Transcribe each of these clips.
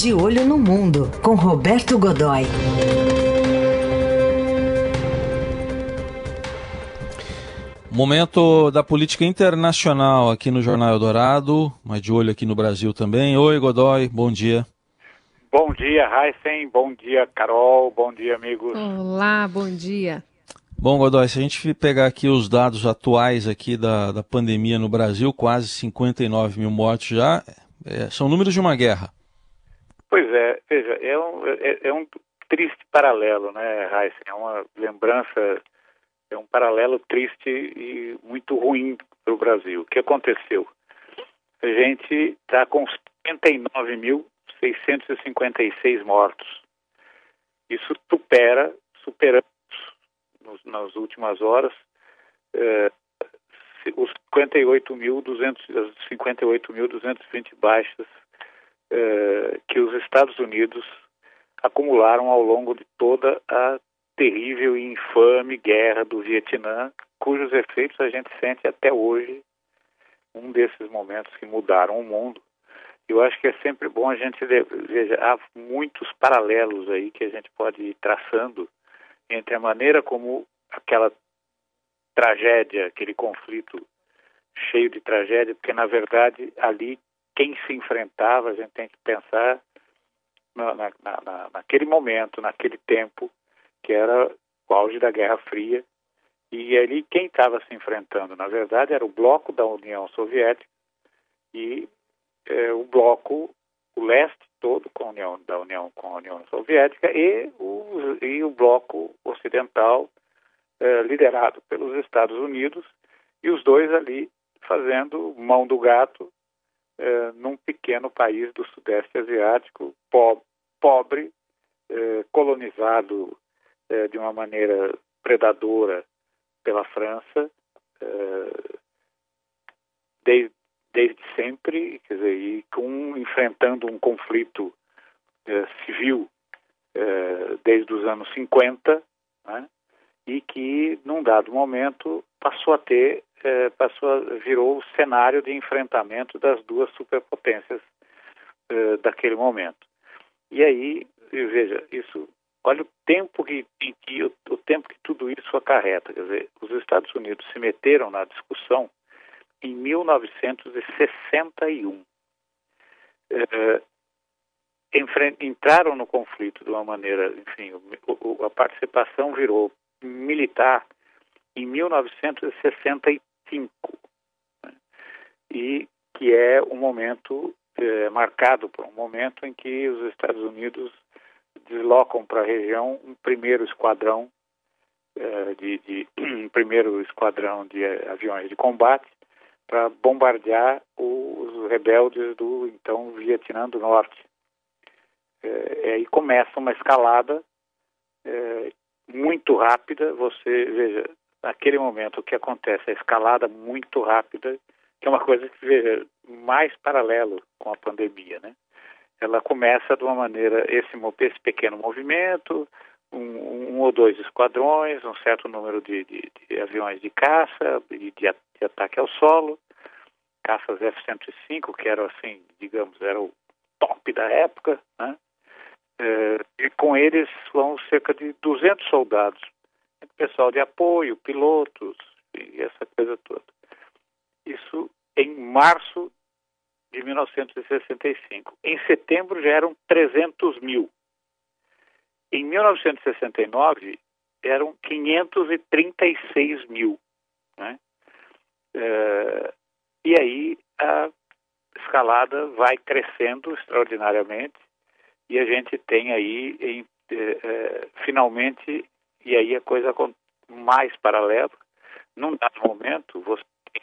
De Olho no Mundo, com Roberto Godoy. Momento da política internacional aqui no Jornal Eldorado, mas de olho aqui no Brasil também. Oi, Godoy, bom dia. Bom dia, Heisen. Bom dia, Carol. Bom dia, amigos. Olá, bom dia. Bom, Godoy, se a gente pegar aqui os dados atuais aqui da, da pandemia no Brasil, quase 59 mil mortes já, é, são números de uma guerra. Pois é, veja, é um, é, é um triste paralelo, né, Heisen? É uma lembrança, é um paralelo triste e muito ruim para o Brasil. O que aconteceu? A gente está com 59 mil 656 mortos. Isso supera, superamos nos, nas últimas horas eh, os 58.200, 58.220 baixas eh, que os Estados Unidos acumularam ao longo de toda a terrível e infame guerra do Vietnã, cujos efeitos a gente sente até hoje, um desses momentos que mudaram o mundo. Eu acho que é sempre bom a gente ver, há muitos paralelos aí que a gente pode ir traçando entre a maneira como aquela tragédia, aquele conflito cheio de tragédia, porque na verdade ali quem se enfrentava, a gente tem que pensar na, na, na, naquele momento, naquele tempo, que era o auge da Guerra Fria, e ali quem estava se enfrentando, na verdade, era o bloco da União Soviética e é, o bloco, o leste todo com a União, da União com a União Soviética e o, e o bloco ocidental é, liderado pelos Estados Unidos e os dois ali fazendo mão do gato é, num pequeno país do Sudeste Asiático po pobre, é, colonizado é, de uma maneira predadora pela França desde desde sempre, quer dizer, e com, enfrentando um conflito eh, civil eh, desde os anos 50, né, e que, num dado momento, passou a ter, eh, passou a, virou o cenário de enfrentamento das duas superpotências daquele momento. E aí, veja, isso, olha o tempo que, que o, o tempo que tudo isso acarreta, quer dizer, os Estados Unidos se meteram na discussão em 1961. É, entraram no conflito de uma maneira, enfim, a participação virou militar em 1965, né? e que é um momento é, marcado por um momento em que os Estados Unidos deslocam para a região um primeiro esquadrão é, de, de um primeiro esquadrão de aviões de combate para bombardear os rebeldes do então Vietnã do Norte. É, aí começa uma escalada é, muito rápida. Você veja, naquele momento o que acontece, a escalada muito rápida, que é uma coisa que veja mais paralelo com a pandemia, né? Ela começa de uma maneira esse, esse pequeno movimento, um, um, ou dois esquadrões, um certo número de, de, de aviões de caça e de, de, ataque ao solo, caças F-105, que eram assim, digamos, era o top da época, né? É, e com eles vão cerca de 200 soldados, pessoal de apoio, pilotos e essa coisa toda. Isso em março de 1965. Em setembro já eram 300 mil. Em 1969, eram 536 mil. Né? É, e aí a escalada vai crescendo extraordinariamente e a gente tem aí, em, é finalmente, e aí a coisa mais paralela, num dado momento, você tem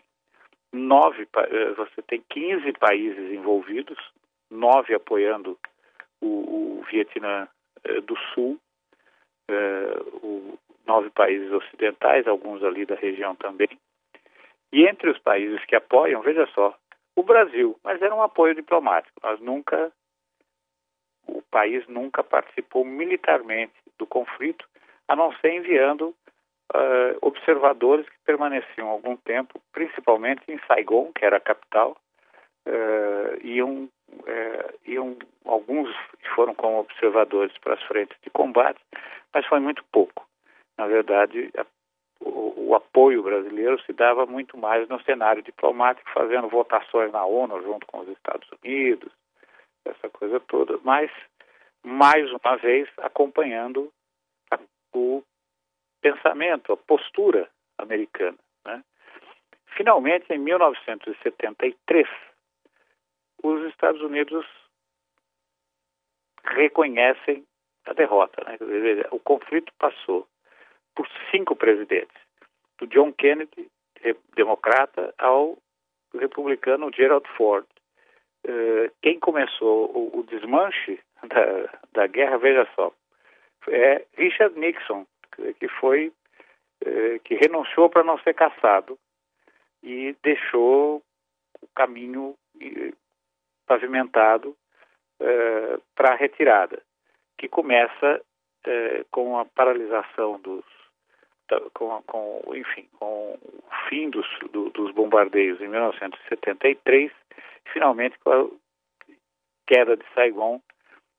nove, é, você tem 15 países envolvidos, nove apoiando o, o Vietnã eh, do Sul, eh, o, nove países ocidentais, alguns ali da região também. E entre os países que apoiam, veja só, o Brasil, mas era um apoio diplomático. Nós nunca, país nunca participou militarmente do conflito, a não ser enviando uh, observadores que permaneciam algum tempo, principalmente em Saigon, que era a capital, uh, iam, uh, iam alguns foram como observadores para as frentes de combate, mas foi muito pouco. Na verdade, a, o, o, apoio brasileiro se dava muito mais no cenário diplomático, fazendo votações na ONU junto com os Estados Unidos, essa coisa toda, mas mais uma vez acompanhando a, o pensamento, a postura americana. Né? Finalmente, em 1973, os Estados Unidos reconhecem a derrota. Né? O conflito passou por cinco presidentes, do John Kennedy, democrata, ao republicano Gerald Ford. Uh, quem começou o, o desmanche da, da, guerra, veja só, é Richard Nixon, que foi uh, que renunciou para não ser caçado e deixou o caminho pavimentado uh, para a retirada, que começa com a paralisação dos com, com, enfim, com o fim dos, do, dos bombardeios em 1973 e finalmente com a queda de Saigon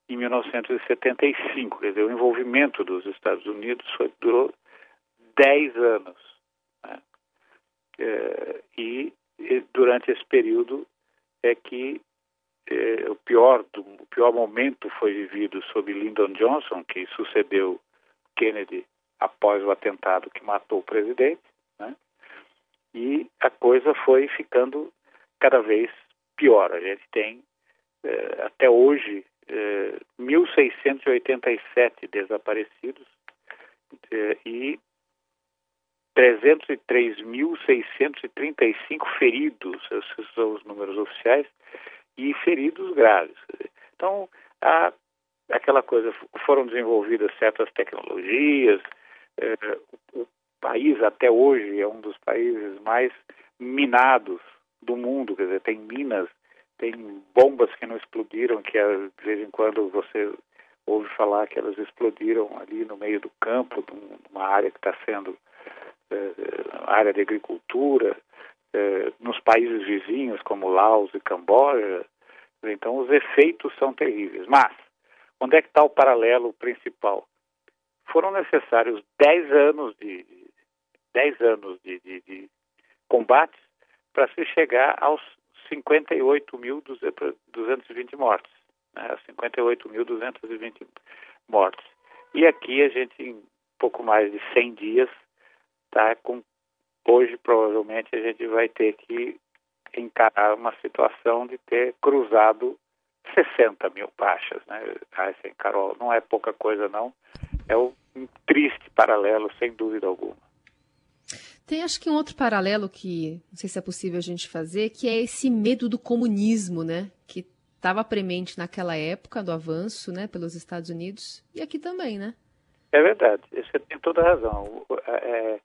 em 1975. Quer dizer, o envolvimento dos Estados Unidos foi, durou 10 anos. Né? É, e, e, durante esse período é que é, o, pior do, o pior momento foi vivido sob Lyndon Johnson, que sucedeu Kennedy após o atentado que matou o presidente, né? e a coisa foi ficando cada vez pior. A gente tem eh, até hoje eh, 1.687 desaparecidos eh, e 303.635 feridos, esses são os números oficiais, e feridos graves. Então, há aquela coisa, foram desenvolvidas certas tecnologias, é, o país até hoje é um dos países mais minados do mundo, quer dizer, tem minas, tem bombas que não explodiram, que de vez em quando você ouve falar que elas explodiram ali no meio do campo, numa área que está sendo é, área de agricultura, é, nos países vizinhos como Laos e Camboja. Então os efeitos são terríveis. Mas onde é que está o paralelo principal? Foram necessários 10 anos de 10 anos de, de, de combates para se chegar aos 58.220 mortes, né, 58.220 mortes. E aqui a gente, em pouco mais de 100 dias, está com. Hoje, provavelmente, a gente vai ter que encarar uma situação de ter cruzado 60 mil baixas, né? Assim, Carol, não é pouca coisa, não é um triste paralelo, sem dúvida alguma. Tem acho que um outro paralelo que não sei se é possível a gente fazer, que é esse medo do comunismo, né? Que estava premente naquela época do avanço, né, pelos Estados Unidos e aqui também, né? É verdade. Você tem toda a razão. É,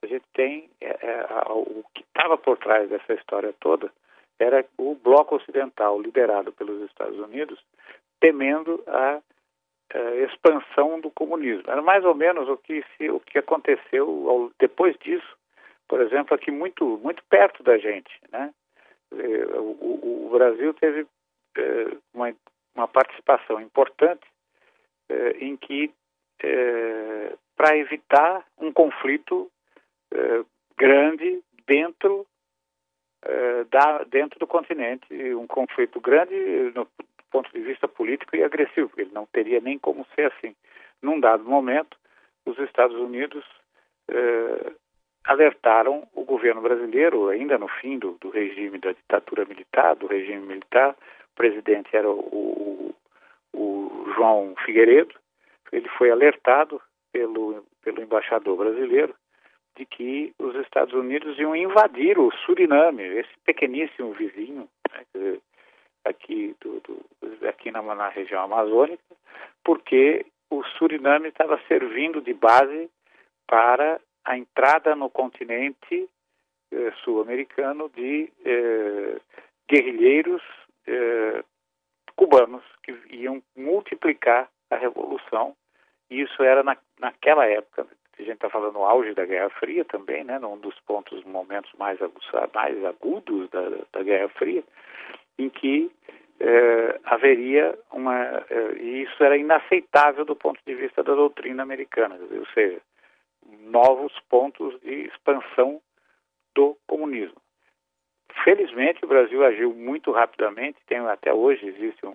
a gente tem é, é, o que estava por trás dessa história toda era o bloco ocidental liderado pelos Estados Unidos temendo a uh, expansão do comunismo. Era mais ou menos o que, se, o que aconteceu ao, depois disso, por exemplo, aqui muito, muito perto da gente. Né? Eh, o, o, Brasil teve uh, uma, uma participação importante em que, para evitar um conflito grande dentro da, dentro do continente, um conflito grande no, ponto de vista político e agressivo, ele não teria nem como ser assim. Num dado momento, os Estados Unidos eh, alertaram o governo brasileiro, ainda no fim do, do, regime da ditadura militar, do regime militar, o presidente era o, o, o João Figueiredo, ele foi alertado pelo, pelo embaixador brasileiro de que os Estados Unidos iam invadir o Suriname, esse pequeníssimo vizinho, né, aqui, do, do, aqui na, na região amazônica, porque o Suriname estava servindo de base para a entrada no continente eh, sul-americano de eh, guerrilheiros eh, cubanos que iam multiplicar a revolução. E isso era na, naquela época, a gente está falando no auge da Guerra Fria também, né, num dos pontos, momentos mais, mais agudos da, da Guerra Fria, em que eh, haveria uma. Eh, e isso era inaceitável do ponto de vista da doutrina americana, ou seja, novos pontos de expansão do comunismo. Felizmente, o Brasil agiu muito rapidamente, tem até hoje existe um,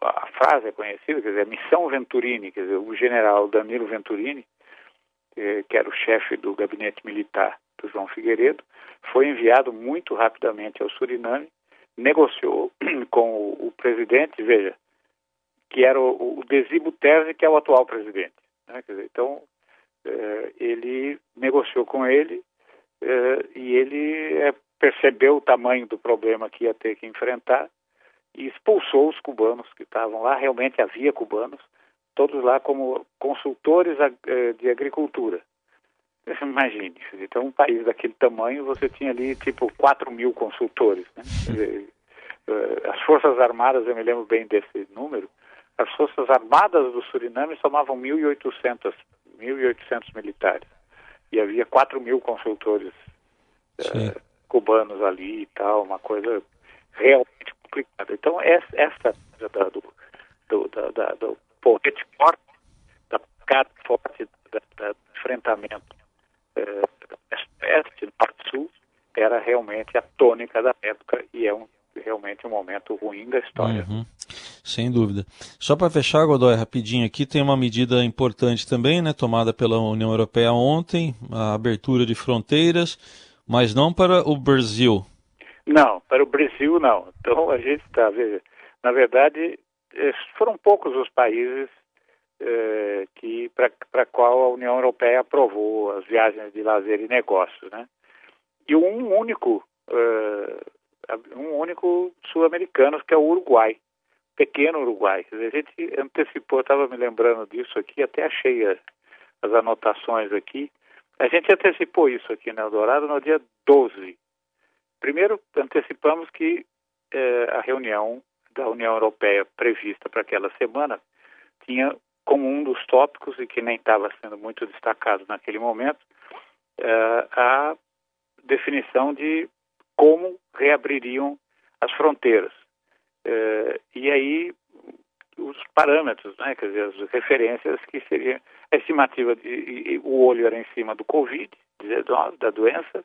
a frase é conhecida, quer dizer, a missão Venturini, quer dizer, o general Danilo Venturini, que, que era o chefe do gabinete militar do João Figueiredo, foi enviado muito rapidamente ao Suriname, negociou com o, o presidente, veja, que era o, o Desibo Terzi, que é o atual presidente. Né? Dizer, então, eh, ele negociou com ele eh, e ele eh, percebeu o tamanho do problema que ia ter que enfrentar e expulsou os cubanos que estavam lá. Realmente havia cubanos, todos lá como consultores de agricultura. Imagine, então um país daquele tamanho, você tinha ali tipo 4 mil consultores. Né? As Forças Armadas, eu me lembro bem desse número, as Forças Armadas do Suriname somavam 1.800 1.800 militares. E havia 4 mil consultores uh, cubanos ali e tal, uma coisa realmente complicada. Então, essa, essa da, do, do, da, da, do porrete forte, da cara forte do enfrentamento era realmente a tônica da época e é um, realmente um momento ruim da história. Uhum. Sem dúvida. Só para fechar, Godoy, rapidinho aqui, tem uma medida importante também, né, tomada pela União Europeia ontem, a abertura de fronteiras, mas não para o Brasil. Não, para o Brasil não. Então a gente está, na verdade, eh, foram poucos os países eh, que para qual a União Europeia aprovou as viagens de lazer e negócios, né? E um único, eh, um único sul-americano que é o Uruguai pequeno Uruguai. a gente antecipou, estava me lembrando disso aqui, até achei as, as anotações aqui. A gente antecipou isso aqui na Eldorado no dia 12. Primeiro, antecipamos que eh, a reunião da União Europeia prevista para aquela semana tinha como um dos tópicos, e que nem estava sendo muito destacado naquele momento, eh, a definição de como reabririam as fronteiras. Uh, e aí os parâmetros, né, quer dizer, as referências que seriam a estimativa de o olho era em cima do Covid-19, da doença,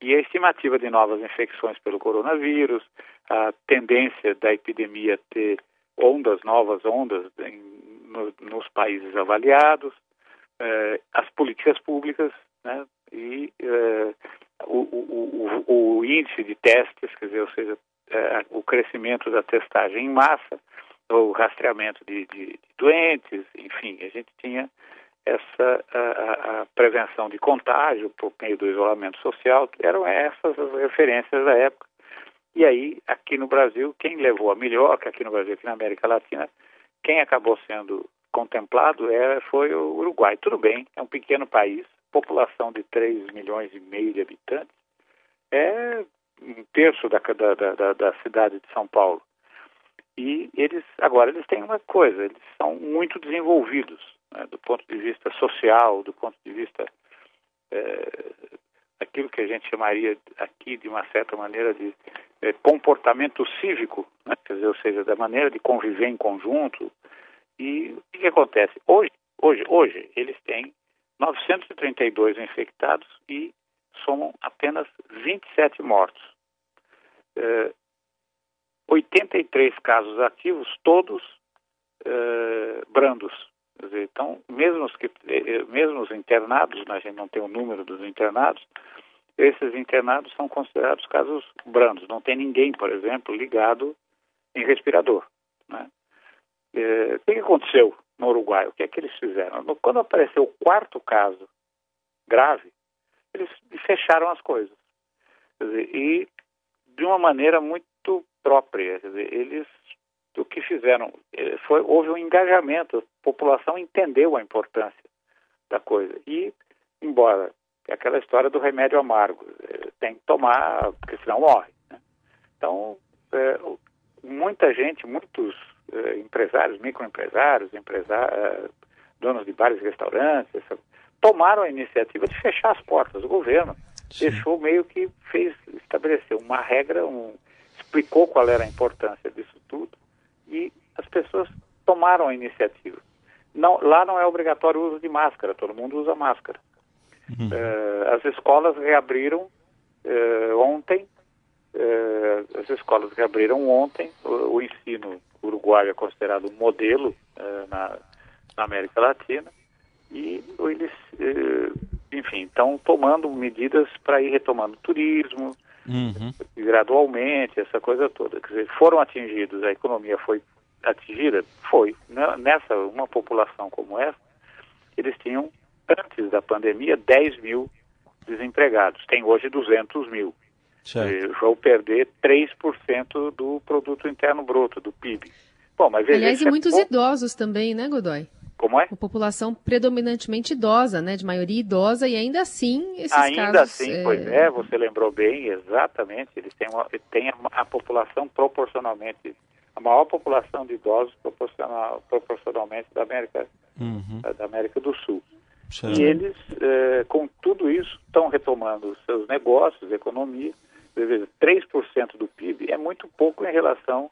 e a estimativa de novas infecções pelo coronavírus, a tendência da epidemia ter ondas, novas ondas em, no, nos países avaliados, uh, as políticas públicas, né, e uh, o, o, o, índice de testes, quer dizer, ou seja, é, o crescimento da testagem em massa, o rastreamento de, de, de doentes, enfim, a gente tinha essa a, a, prevenção de contágio por meio do isolamento social, eram essas as referências da época. E aí, aqui no Brasil, quem levou a melhor, que aqui no Brasil, aqui na América Latina, quem acabou sendo contemplado é, foi o Uruguai. Tudo bem, é um pequeno país, população de 3 milhões e meio de habitantes, é um terço da, da, da, da cidade de São Paulo. E eles, agora, eles têm uma coisa, eles são muito desenvolvidos, né, do ponto de vista social, do ponto de vista é, aquilo que a gente chamaria aqui, de uma certa maneira, de é, comportamento cívico, né, dizer, ou seja, da maneira de conviver em conjunto. E o que, que acontece? Hoje, hoje, hoje, eles têm 932 infectados e somam apenas 27 mortos. É, 83 casos ativos, todos é, brandos. Dizer, então, mesmo os, que, é, mesmo os internados, né, a gente não tem o número dos internados, esses internados são considerados casos brandos. Não tem ninguém, por exemplo, ligado em respirador. Né? É, o que aconteceu no Uruguai? O que é que eles fizeram? Quando apareceu o quarto caso grave, eles fecharam as coisas. Dizer, e de uma maneira muito própria. Dizer, eles o que fizeram eh, foi houve um engajamento, a população entendeu a importância da coisa. E, embora aquela história do remédio amargo, eh, tem que tomar, porque senão morre. Né? Então, é, muita gente, muitos é, empresários, microempresários, empresários, donos de bares e restaurantes, tomaram a iniciativa de fechar as portas. O governo Sim. deixou meio que fez, estabeleceu uma regra, um, explicou qual era a importância disso tudo e as pessoas tomaram a iniciativa. Não, lá não é obrigatório o uso de máscara, todo mundo usa máscara. Uhum. Uh, as escolas reabriram uh, ontem, uh, as escolas reabriram ontem, o, o ensino uruguaio é considerado um modelo na, na, América Latina, e eles, enfim, estão tomando medidas para ir retomando o turismo, uhum. gradualmente, essa coisa toda. Quer dizer, foram atingidos, a economia foi atingida? Foi. Nessa, uma população como essa, eles tinham, antes da pandemia, 10 mil desempregados. Tem hoje 200 mil. Certo. Vão perder 3% do produto interno bruto, do PIB. Bom, mas Aliás, e muitos é idosos também, né, Godoy? Como é? Uma população predominantemente idosa, né? De maioria idosa, e ainda assim esses ainda casos... assim, é... pois é, você lembrou bem, exatamente. Eles têm, uma, têm a, população proporcionalmente a maior população de idosos proporcional, proporcionalmente da América, uhum. da América do Sul. Certo. E eles, eh, com tudo isso, estão retomando os seus negócios, economia. 3% do PIB é muito pouco em relação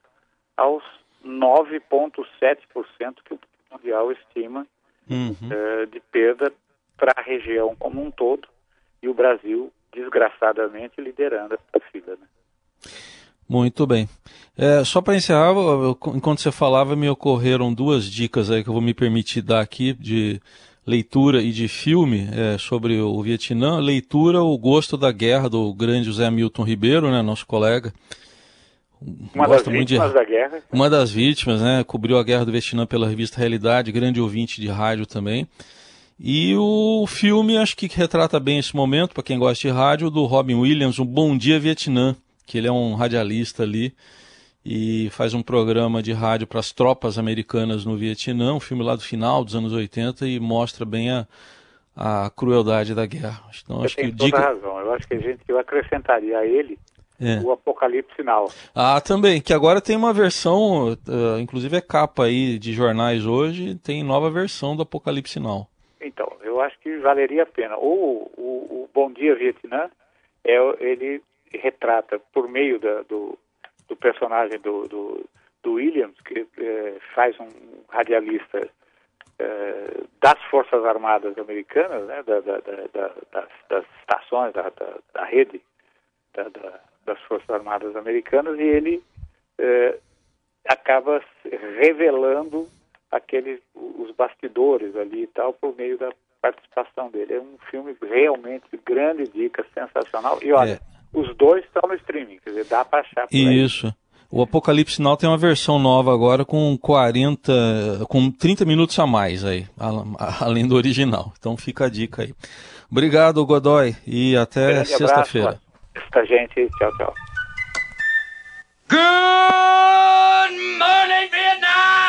aos 9,7% que o Mundial estima uhum. eh, de perda para a região como um todo. E o Brasil, desgraçadamente, liderando essa fila. Né? Muito bem. É, só para encerrar, eu, enquanto você falava, me ocorreram duas dicas aí que eu vou me permitir dar aqui de leitura e de filme é, sobre o Vietnã. Leitura, O Gosto da Guerra, do grande José Milton Ribeiro, né, nosso colega. Uma Gosta das vítimas de... da guerra. Uma das vítimas, né? Cobriu a guerra do Vietnã pela revista Realidade, grande ouvinte de rádio também. E o filme, acho que retrata bem esse momento, para quem gosta de rádio, do Robin Williams, Um Bom Dia Vietnã, que ele é um radialista ali e faz um programa de rádio para as tropas americanas no Vietnã, um filme lá do final dos anos 80 e mostra bem a, a crueldade da guerra. Então, Você acho tem que toda dica... razão. Eu acho que a gente eu acrescentaria a ele é. o Apocalipse Final. Ah, também, que agora tem uma versão, uh, inclusive é capa aí de jornais hoje, tem nova versão do Apocalipse Now. Então, eu acho que valeria a pena. Ou o, o Bom Dia Vietnã, é, ele retrata por meio da, do, do personagem do, do, do Williams, que é, faz um radialista é, das Forças Armadas Americanas, né, da, da, da, das, das, estações, da, rede das Forças Armadas Americanas, e ele é, acaba revelando aqueles os bastidores ali e tal por meio da participação dele. É um filme realmente grande dica, sensacional. E olha, é os dois estão no streaming, quer dizer, dá para achar. Isso. O Apocalipse Now tem uma versão nova agora com 40, com 30 minutos a mais aí, além do original. Então fica a dica aí. Obrigado, Godoy, e até sexta-feira. Esta gente, tchau, tchau. Good morning, Vietnam!